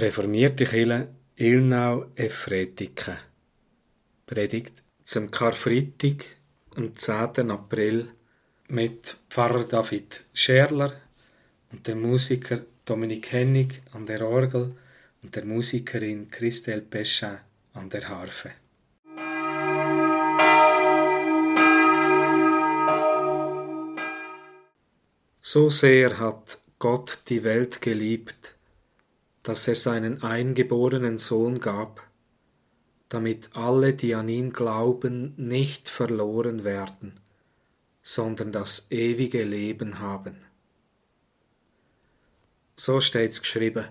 Reformierte Kirche Ilnau Efretike Predigt zum Karfreitag am 10. April mit Pfarrer David Scherler und dem Musiker Dominik Hennig an der Orgel und der Musikerin Christelle Peschin an der Harfe. So sehr hat Gott die Welt geliebt, dass er seinen eingeborenen Sohn gab, damit alle, die an ihn glauben, nicht verloren werden, sondern das ewige Leben haben. So steht's geschrieben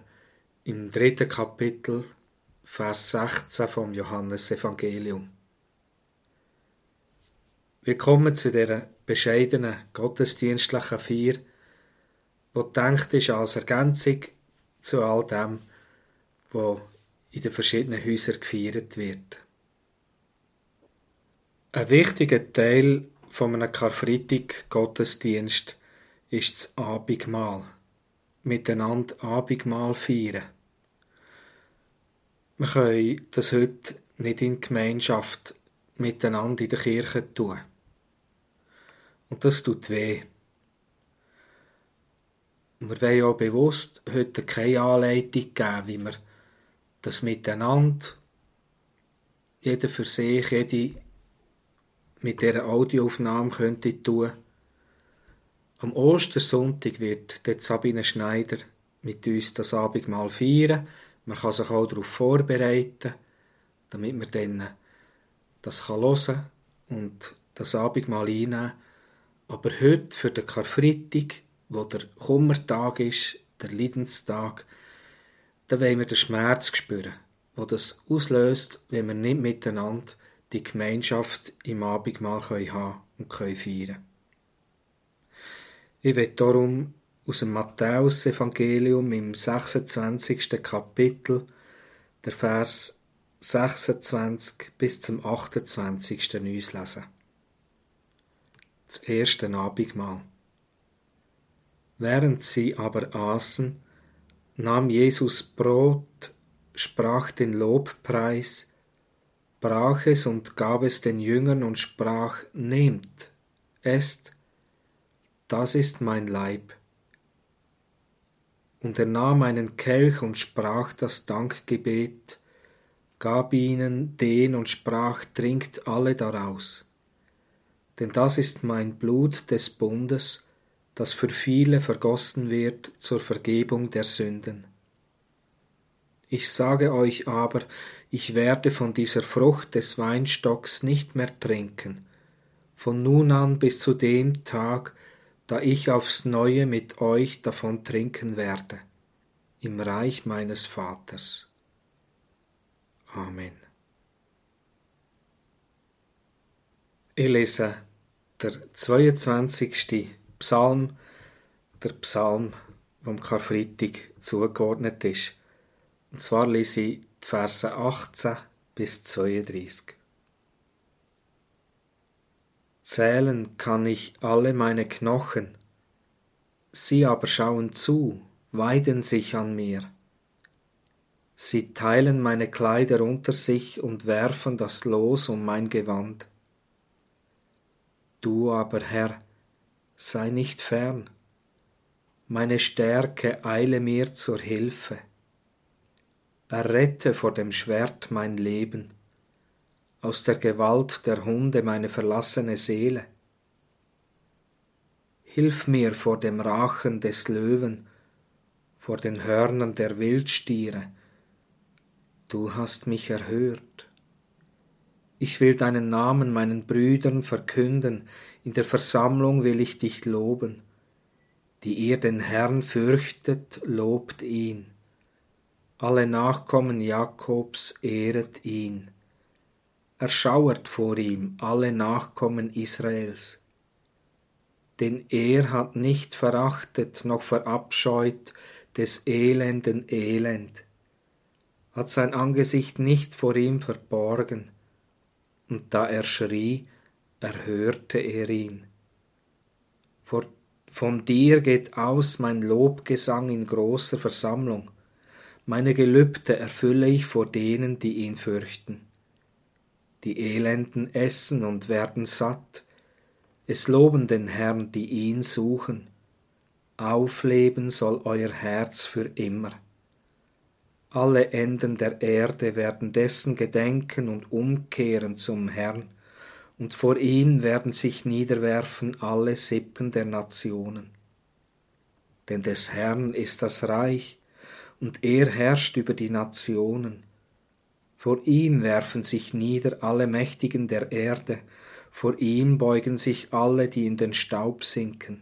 im dritten Kapitel, Vers 16 vom Johannesevangelium. Wir kommen zu der bescheidenen gottesdienstlichen Feier, wo denkt ist als Ergänzung zu all dem, was in den verschiedenen Häusern gefeiert wird. Ein wichtiger Teil von einem Karfreitag-Gottesdienst ist das Abendmahl. Miteinander Abendmahl feiern. Wir können das heute nicht in Gemeinschaft miteinander in der Kirche tun. Und das tut weh. Wir wollen auch bewusst heute keine Anleitung geben, wie wir das miteinander, jeder für sich, jede mit dieser Audioaufnahme könnte tun. Am Ostersonntag wird der Sabine Schneider mit uns das Abendmahl feiern. Man kann sich auch darauf vorbereiten, damit man dann das hören kann und das Abendmahl einnehmen. Aber heute für den Karfreitag wo der Kummertag ist, der Leidenstag, da wollen wir den Schmerz spüren, wo das auslöst, wenn wir nicht miteinander die Gemeinschaft im Abendmahl haben können und können feiern Ich will darum aus dem Matthäus-Evangelium im 26. Kapitel, der Vers 26 bis zum 28. uns lesen. Das erste Abendmahl. Während sie aber aßen, nahm Jesus Brot, sprach den Lobpreis, brach es und gab es den Jüngern und sprach, Nehmt, esst, das ist mein Leib. Und er nahm einen Kelch und sprach das Dankgebet, gab ihnen den und sprach, Trinkt alle daraus. Denn das ist mein Blut des Bundes, das für viele vergossen wird zur Vergebung der Sünden. Ich sage euch aber, ich werde von dieser Frucht des Weinstocks nicht mehr trinken, von nun an bis zu dem Tag, da ich aufs neue mit euch davon trinken werde, im Reich meines Vaters. Amen. Ich lese der 22. Psalm, der Psalm vom Karfreitag zugeordnet ist. Und zwar lese ich die Verse 18 bis 32. Zählen kann ich alle meine Knochen, sie aber schauen zu, weiden sich an mir. Sie teilen meine Kleider unter sich und werfen das Los um mein Gewand. Du aber, Herr, sei nicht fern. Meine Stärke eile mir zur Hilfe. Errette vor dem Schwert mein Leben, aus der Gewalt der Hunde meine verlassene Seele. Hilf mir vor dem Rachen des Löwen, vor den Hörnern der Wildstiere. Du hast mich erhört. Ich will deinen Namen meinen Brüdern verkünden, in der Versammlung will ich dich loben. Die ihr den Herrn fürchtet, lobt ihn. Alle Nachkommen Jakobs ehret ihn. Erschauert vor ihm alle Nachkommen Israels. Denn er hat nicht verachtet noch verabscheut des elenden Elend, hat sein Angesicht nicht vor ihm verborgen, und da er schrie, erhörte er ihn. von dir geht aus mein Lobgesang in großer Versammlung. Meine Gelübde erfülle ich vor denen, die ihn fürchten. Die Elenden essen und werden satt, es loben den Herrn, die ihn suchen. Aufleben soll euer Herz für immer. Alle Enden der Erde werden dessen gedenken und umkehren zum Herrn, und vor ihm werden sich niederwerfen alle Sippen der Nationen. Denn des Herrn ist das Reich, und er herrscht über die Nationen. Vor ihm werfen sich nieder alle Mächtigen der Erde, vor ihm beugen sich alle, die in den Staub sinken.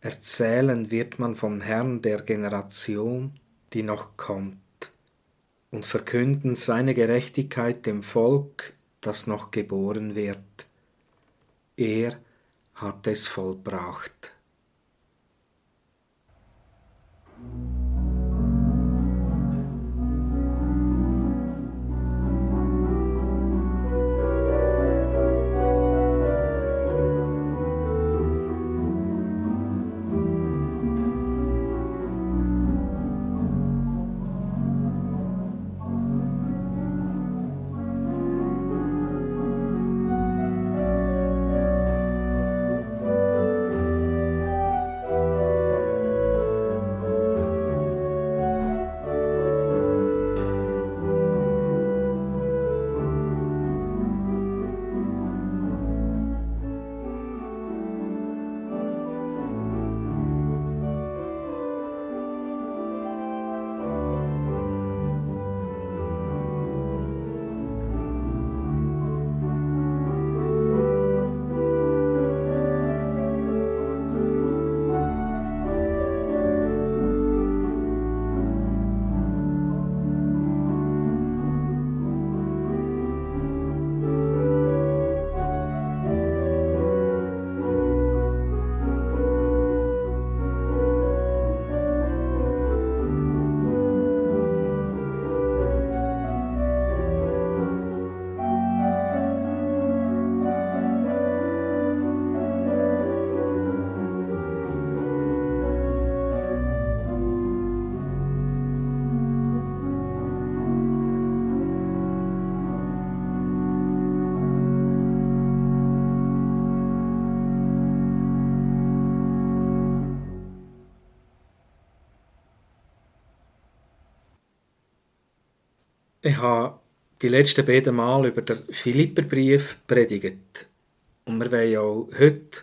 Erzählen wird man vom Herrn der Generation, die noch kommt, und verkünden seine Gerechtigkeit dem Volk, das noch geboren wird. Er hat es vollbracht. Ich habe die letzten beiden Mal über den Philipperbrief predigt. Und wir wollen auch heute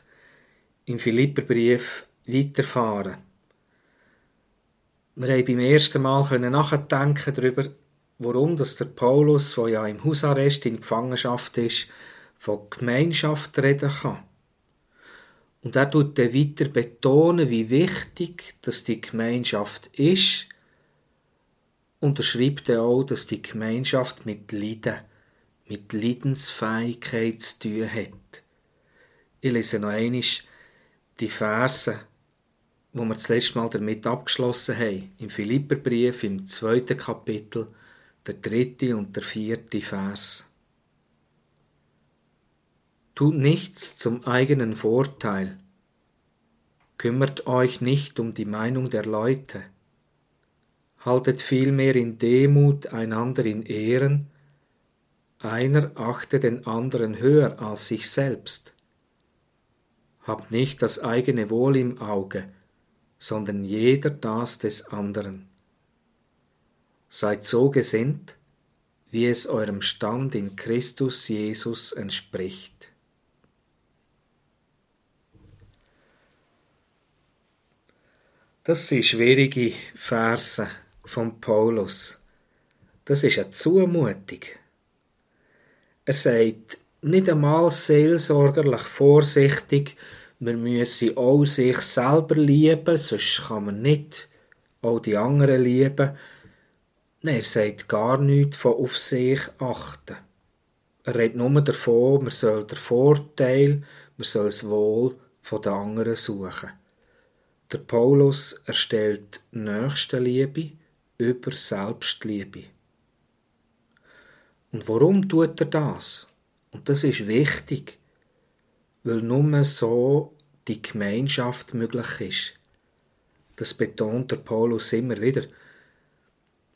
im Philipperbrief weiterfahren. Wir haben beim ersten Mal nachdenken darüber, warum dass der Paulus, der ja im Hausarrest in Gefangenschaft ist, von Gemeinschaft reden kann. Und er tut dann weiter betonen, wie wichtig dass die Gemeinschaft ist unterschreibt er auch, dass die Gemeinschaft mit Leiden, mit Leidensfähigkeit zu tun hat. Ich lese noch einmal die Verse, wo wir das letzte Mal damit abgeschlossen haben, im Philipperbrief im zweiten Kapitel, der dritte und der vierte Vers. Tut nichts zum eigenen Vorteil, kümmert euch nicht um die Meinung der Leute, haltet vielmehr in Demut einander in Ehren, einer achte den anderen höher als sich selbst. Habt nicht das eigene Wohl im Auge, sondern jeder das des anderen. Seid so gesinnt, wie es eurem Stand in Christus Jesus entspricht. Das sind schwierige Verse von Paulus. Das ist eine Zumutung. Er sagt nicht einmal seelsorgerlich vorsichtig, man müsse auch sich selber lieben, sonst kann man nicht auch die anderen lieben. Nein, er sagt gar nichts von auf sich achten. Er redet nur davon, man soll den Vorteil, man soll das Wohl von den anderen suchen. Der Paulus erstellt Nächstenliebe über Selbstliebe. Und warum tut er das? Und das ist wichtig, weil nur so die Gemeinschaft möglich ist. Das betont der Paulus immer wieder.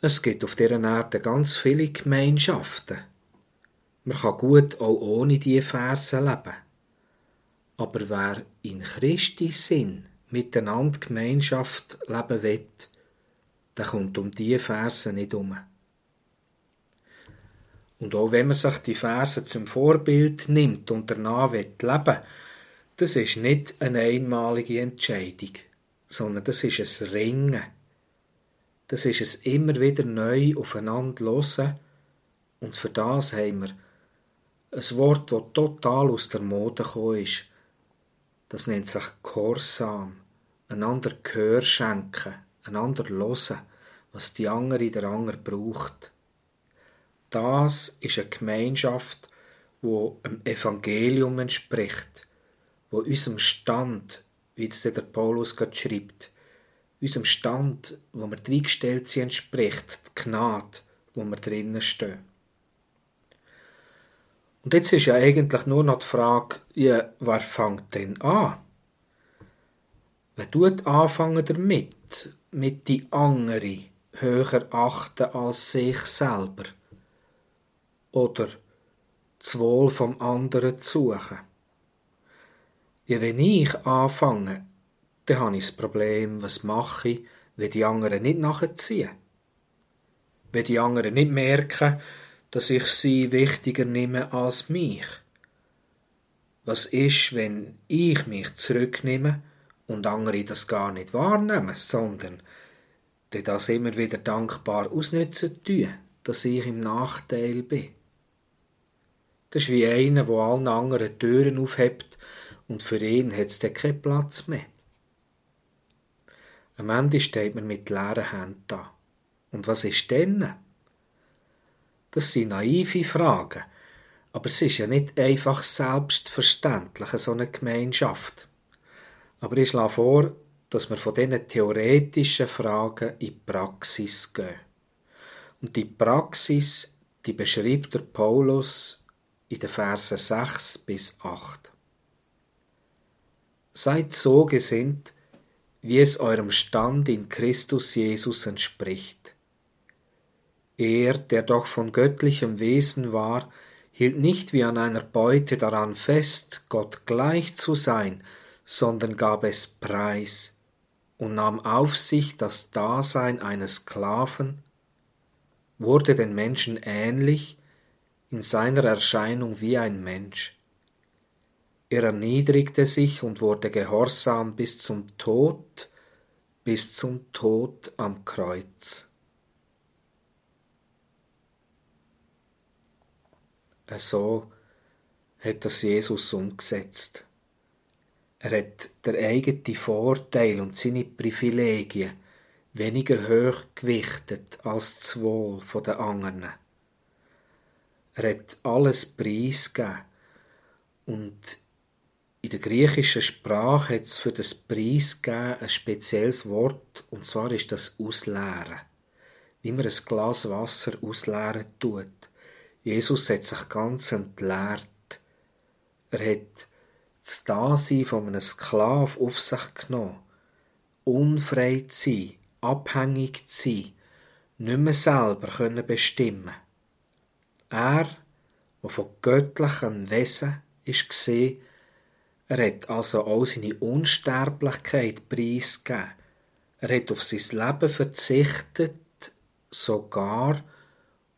Es gibt auf dieser Erde ganz viele Gemeinschaften. Man kann gut auch ohne diese Verse leben. Aber wer in Christi Sinn miteinander Gemeinschaft leben will, der kommt um diese Verse nicht um. Und auch wenn man sich die Verse zum Vorbild nimmt und danach leben will, das ist nicht eine einmalige Entscheidung, sondern das ist ein Ringen. Das ist es immer wieder neu aufeinander hören und für das haben wir ein Wort, das total aus der Mode gekommen ist. Das nennt sich Gehorsam. Einander Gehör schenken, einander hören, was die andere der andere braucht. Das ist eine Gemeinschaft, wo dem Evangelium entspricht, wo unserem Stand, wie es der Paulus gerade schreibt, unserem Stand, wo wir reingestellt sind, entspricht, die Gnade, wo wir drinnen stehen. Und jetzt ist ja eigentlich nur noch die Frage, ja, wer fängt denn an? Wer tut anfangen damit, mit die andere höher achten als sich selber? oder das Wohl vom anderen zu suchen. Ja, wenn ich anfange, dann habe ich das Problem, was mache ich, wenn die anderen nicht nachziehen. Wenn die anderen nicht merken, dass ich sie wichtiger nehme als mich. Was ist, wenn ich mich zurücknehme und andere das gar nicht wahrnehmen, sondern das immer wieder dankbar ausnützen tun, dass ich im Nachteil bin? Das ist wie einer, der allen anderen Türen aufhebt und für ihn hat es dann keinen Platz mehr. Am Ende steht man mit leeren Händen da. Und was ist denn? Das sind naive Fragen, aber es ist ja nicht einfach selbstverständlich, so eine Gemeinschaft. Aber ich schlage vor, dass wir von diesen theoretischen Fragen in die Praxis gehen. Und die Praxis, die beschreibt der Paulus in den Versen 6 bis 8. Seid so gesinnt, wie es eurem Stand in Christus Jesus entspricht. Er, der doch von göttlichem Wesen war, hielt nicht wie an einer Beute daran fest, Gott gleich zu sein, sondern gab es preis und nahm auf sich das Dasein eines Sklaven, wurde den Menschen ähnlich in seiner Erscheinung wie ein Mensch. Er erniedrigte sich und wurde gehorsam bis zum Tod, bis zum Tod am Kreuz. So hat das Jesus umgesetzt. Er hat der eigene Vorteil und seine Privilegien weniger hoch gewichtet als das Wohl der anderen. Er hat alles preisgegeben. Und in der griechischen Sprache hat es für das Preisgeben ein spezielles Wort, und zwar ist das Ausleeren. Wie man ein Glas Wasser ausleeren tut. Jesus hat sich ganz entleert. Er hat das Dasein von einem Sklav auf sich genommen. Unfrei zu sein, abhängig zu sein, nicht mehr selber können bestimmen er, der von göttlichem Wesen ist gesehen, er hat also auch seine Unsterblichkeit preisgegeben. Er hat auf sein Leben verzichtet, sogar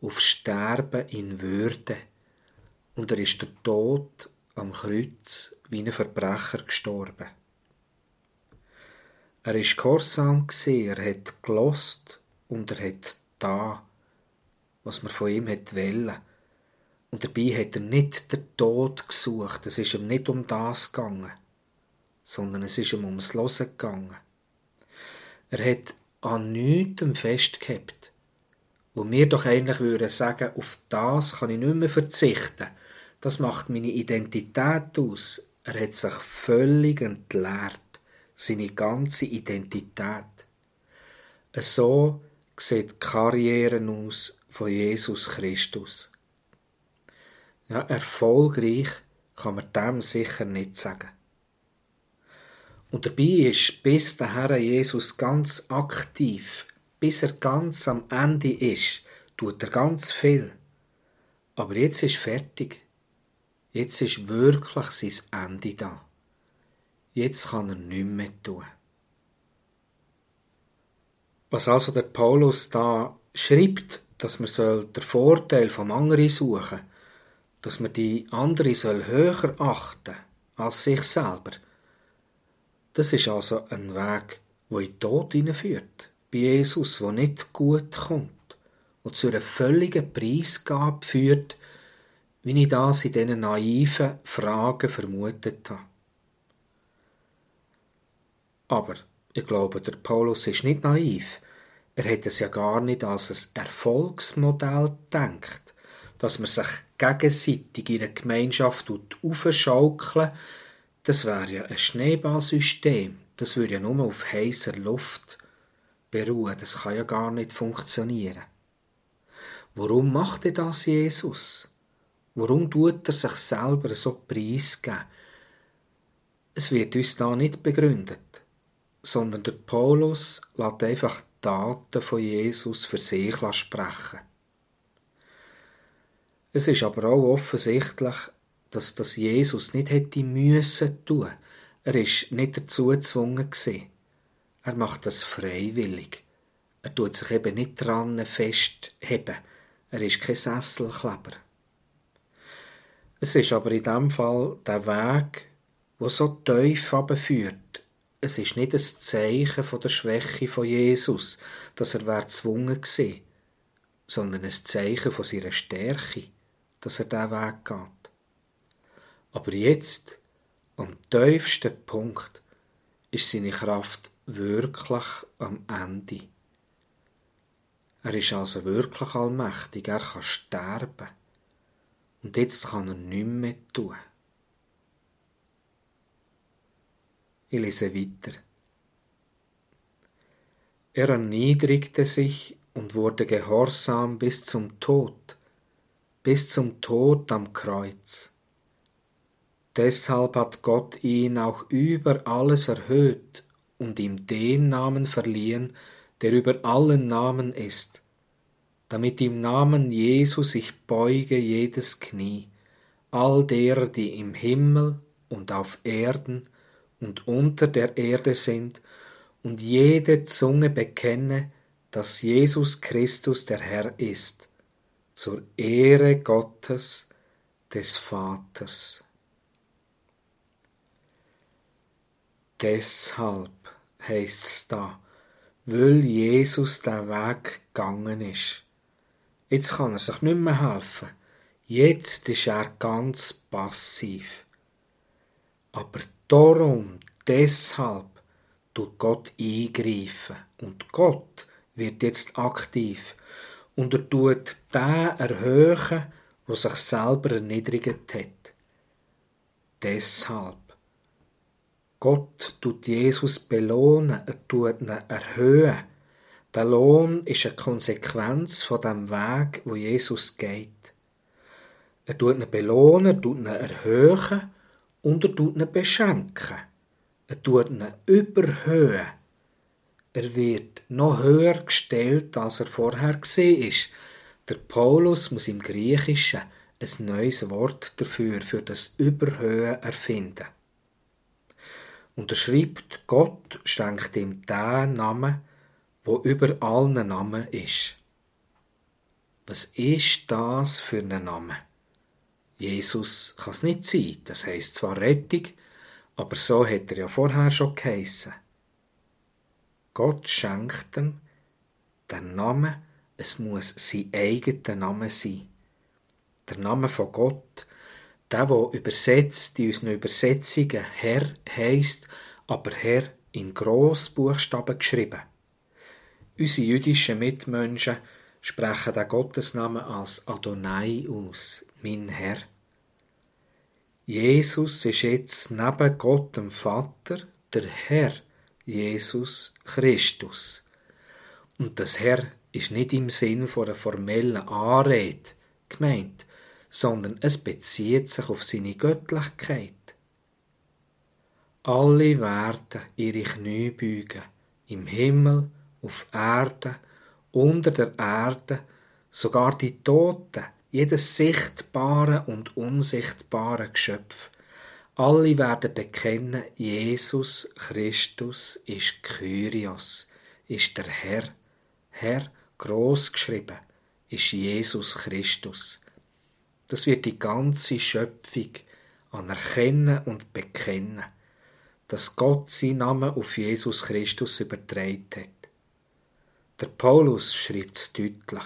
auf Sterben in Würde. Und er ist der Tod am Kreuz wie ein Verbrecher gestorben. Er ist gehorsam er hat gelost und er hat da was man von ihm hat wollen. Und dabei hat er nicht den Tod gesucht, es ist ihm nicht um das gegangen, sondern es ist ihm ums Losen gegangen. Er hat an nichts festgehabt, wo wir doch eigentlich würden sagen, auf das kann ich nicht mehr verzichten. Das macht meine Identität aus. Er hat sich völlig entleert, seine ganze Identität. So sieht die Karriere aus von Jesus Christus. Ja, erfolgreich kann man dem sicher nicht sagen. Und dabei ist bis der Herr Jesus ganz aktiv bis er ganz am Ende ist, tut er ganz viel. Aber jetzt ist fertig. Jetzt ist wirklich sein Ende da. Jetzt kann er nichts mehr tun. Was also der Paulus da schreibt, dass man soll den Vorteil vom anderen suchen, dass man die andere soll höher achten als sich selber. Das ist also ein Weg, wo in den Tod hineinführt, bei Jesus, wo nicht gut kommt und zu einer völligen Preisgabe führt, wie ich das in diesen naiven Fragen vermutet habe. Aber ich glaube, der Paulus ist nicht naiv. Er hat es ja gar nicht als ein Erfolgsmodell gedacht, dass man sich gegenseitig in einer Gemeinschaft aufschaukeln Das wäre ja ein Schneeballsystem. Das würde ja nur auf heißer Luft beruhen. Das kann ja gar nicht funktionieren. Warum macht er das Jesus? Warum tut er sich selber so preisgeben? Es wird uns da nicht begründet sondern der Paulus lässt einfach Daten von Jesus für sich sprechen. Es ist aber auch offensichtlich, dass das Jesus nicht hätte müssen tun. Er ist nicht dazu gezwungen gewesen. Er macht das freiwillig. Er tut sich eben nicht dran festheben. Er ist kein Sesselkleber. Es ist aber in dem Fall der Weg, wo so tief führt, es ist nicht ein Zeichen von der Schwäche von Jesus, dass er gezwungen gewesen, sondern ein Zeichen von seiner Stärke, dass er diesen Weg geht. Aber jetzt, am tiefsten Punkt, ist seine Kraft wirklich am Ende. Er ist also wirklich allmächtig, er kann sterben. Und jetzt kann er nichts mehr tun. Ich lese weiter. Er erniedrigte sich und wurde gehorsam bis zum Tod, bis zum Tod am Kreuz. Deshalb hat Gott ihn auch über alles erhöht und ihm den Namen verliehen, der über allen Namen ist, damit im Namen Jesu sich beuge jedes Knie, all derer, die im Himmel und auf Erden und unter der Erde sind, und jede Zunge bekenne, dass Jesus Christus der Herr ist, zur Ehre Gottes des Vaters. Deshalb heißt's da, weil Jesus der Weg gegangen ist. Jetzt kann er sich nicht mehr helfen. Jetzt ist er ganz passiv. Aber Darum, deshalb tut Gott eingreifen. Und Gott wird jetzt aktiv. Und er tut den erhöhen, der sich selber erniedrigt hat. Deshalb. Gott tut Jesus belohnen, er tut ihn erhöhen. Der Lohn ist eine Konsequenz von dem Weg, wo Jesus geht. Er tut ihn belohnen, er tut ihn erhöhen und er tut ihn beschenken. Er tut ihn überhöhen. Er wird noch höher gestellt, als er vorher gesehen ist. Der Paulus muss im Griechischen ein neues Wort dafür, für das Überhöhen erfinden. Und er schreibt, Gott schenkt ihm den Namen, wo über allen Namen ist. Was ist das für ein Name? Jesus kann es nicht sein. Das heißt zwar Rettung, aber so hat er ja vorher schon geheissen. Gott schenkt ihm den Namen, es muss sein eigener Name sein. Der Name von Gott, der, wo übersetzt in unseren Übersetzungen Herr heißt, aber Herr in Grossbuchstaben geschrieben. Unsere jüdischen Mitmenschen sprechen den Gottesnamen als Adonai aus, mein Herr. Jesus ist jetzt neben Gott dem Vater der Herr Jesus Christus. Und das Herr ist nicht im Sinn von einer formellen Anrede gemeint, sondern es bezieht sich auf seine Göttlichkeit. Alle werden ihre Knie beugen, im Himmel, auf Erde unter der Erde, sogar die Toten, jedes sichtbare und unsichtbare Geschöpf. Alle werden bekennen, Jesus Christus ist Kyrios, ist der Herr. Herr, groß geschrieben, ist Jesus Christus. Das wird die ganze Schöpfung anerkennen und bekennen, dass Gott seinen Namen auf Jesus Christus übertragen hat. Der Paulus schreibt es deutlich.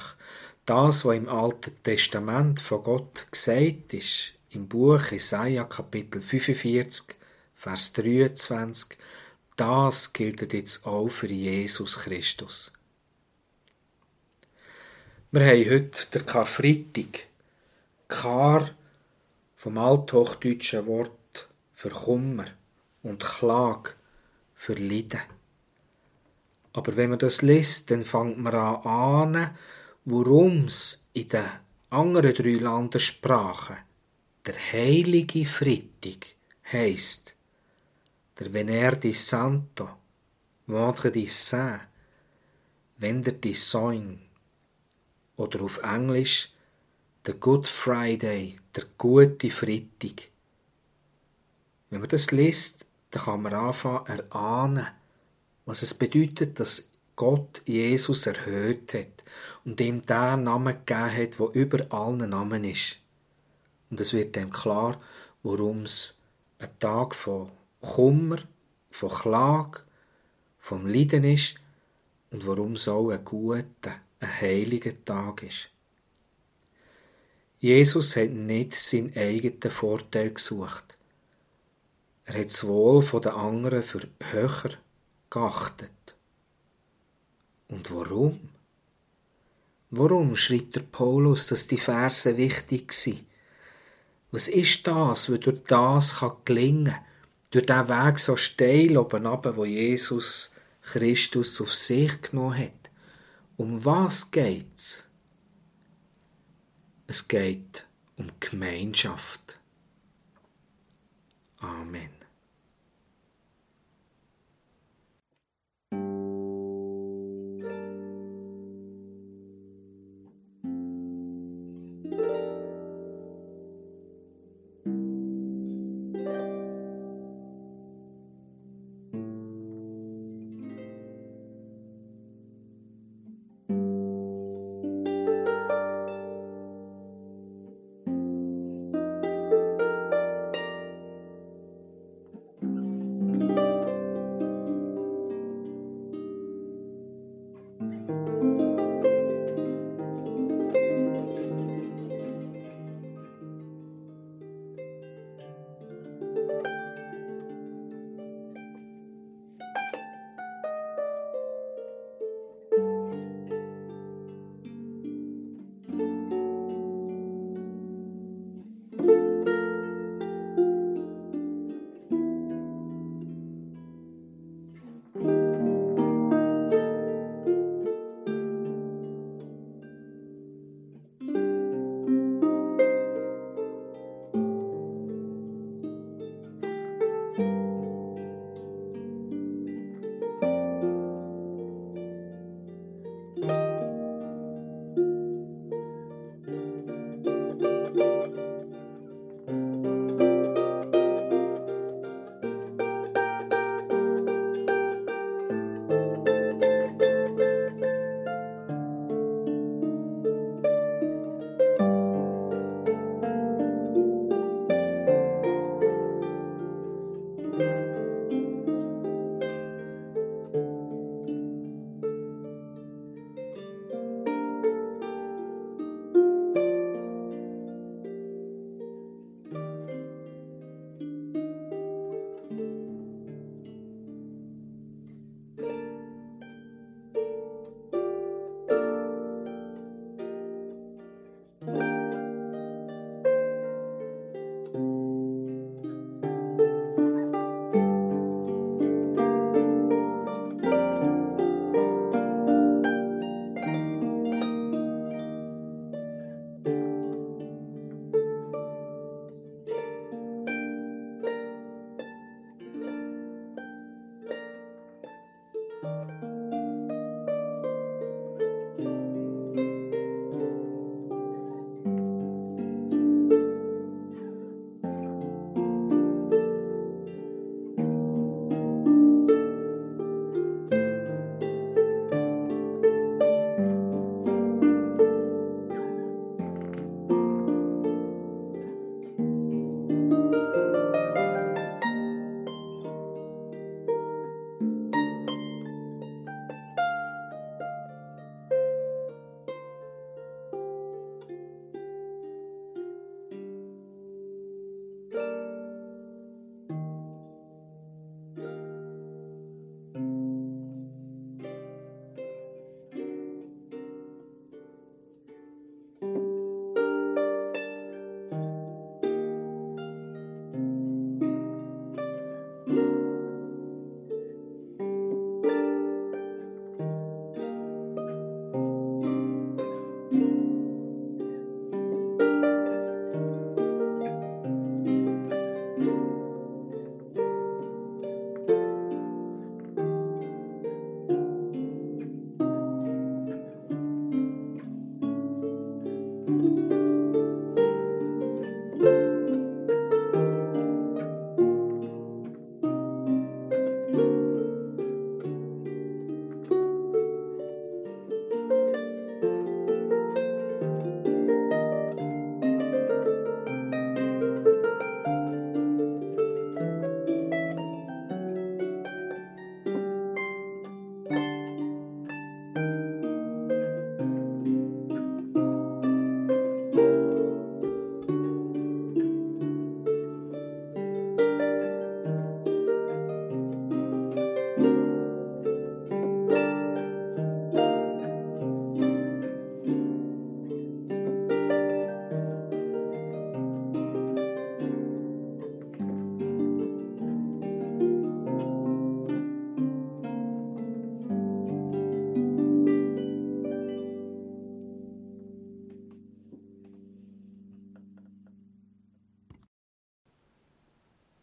Das, was im Alten Testament von Gott gesagt ist, im Buch Jesaja Kapitel 45, Vers 23, das gilt jetzt auch für Jesus Christus. Wir haben heute den Karfreitag. Kar vom althochdeutschen Wort für Kummer und Klag für Leiden. Aber wenn man das liest, dann fängt man an ahnen, worum es in den anderen drei Landessprachen der heilige Freitag heisst. Der Venerdì Santo, Vendredi Saint, Vendredi Saint oder auf Englisch der Good Friday, der gute Freitag. Wenn man das liest, dann kann man anfangen erahnen, was es bedeutet, dass Gott Jesus erhöht hat und ihm der Namen gegeben hat, wo über allen Namen ist. Und es wird dem klar, worum es ein Tag von Kummer, von Klage, vom Leiden ist und warum es auch ein guter, ein heiliger Tag ist. Jesus hat nicht seinen eigenen Vorteil gesucht. Er hat das Wohl der anderen für höher geachtet. Und warum? Warum schreibt der Paulus, dass die Verse wichtig sind? Was ist das, was durch das kann gelingen Durch den Weg so steil oben runter, wo Jesus Christus auf sich genommen hat. Um was geht's? Es geht um Gemeinschaft. Amen.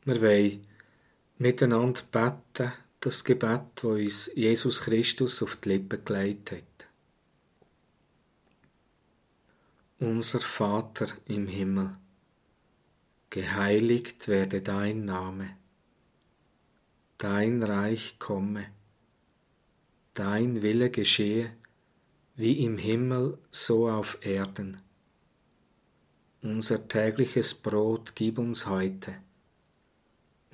Wir wollen miteinander beten, das Gebet, wo uns Jesus Christus auf die Lippen gelegt hat. Unser Vater im Himmel, geheiligt werde dein Name, dein Reich komme, dein Wille geschehe, wie im Himmel so auf Erden. Unser tägliches Brot gib uns heute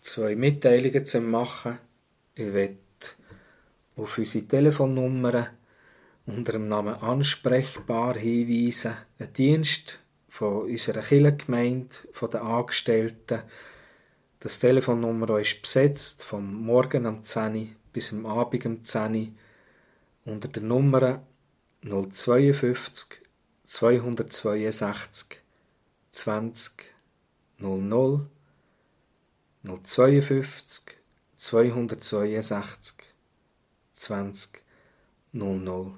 zwei Mitteilungen zu machen. Ich werde auf unsere Telefonnummer unter dem Namen ansprechbar hinweisen. Ein Dienst von unserer Kirchengemeinde, von den Angestellten. Das Telefonnummer ist besetzt, vom Morgen am 10 bis am Abend am 10 unter der Nummer 052 262 20 00 052 262 20 00.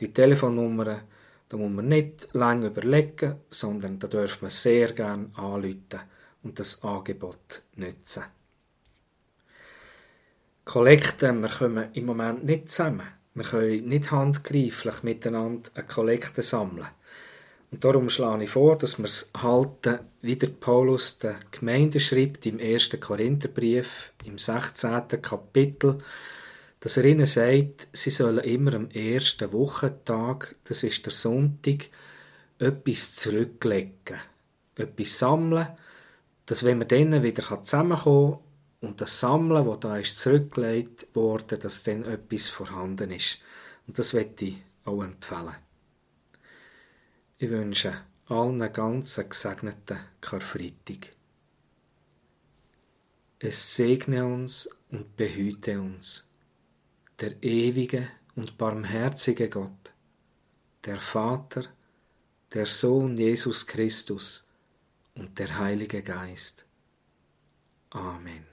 Die Telefonnummer, da muss man nicht lange überlegen, sondern da darf man sehr gerne anrufen und das Angebot nutzen. Kollekten, wir kommen im Moment nicht zusammen. Wir können nicht handgreiflich miteinander eine Kollekte sammeln. Und darum schlage ich vor, dass wir es halten, wie der Paulus der Gemeinde schreibt im 1. Korintherbrief im 16. Kapitel, dass er ihnen sagt, sie sollen immer am ersten Wochentag, das ist der Sonntag, etwas zurücklegen, etwas sammeln, dass wenn man dann wieder zusammenkommen kann und das Sammeln, das da ist zurückgelegt wurde, dass dann etwas vorhanden ist. Und das möchte ich auch empfehlen. Ich wünsche allen ganzen gesegneten Karfreitag. Es segne uns und behüte uns, der ewige und barmherzige Gott, der Vater, der Sohn Jesus Christus und der Heilige Geist. Amen.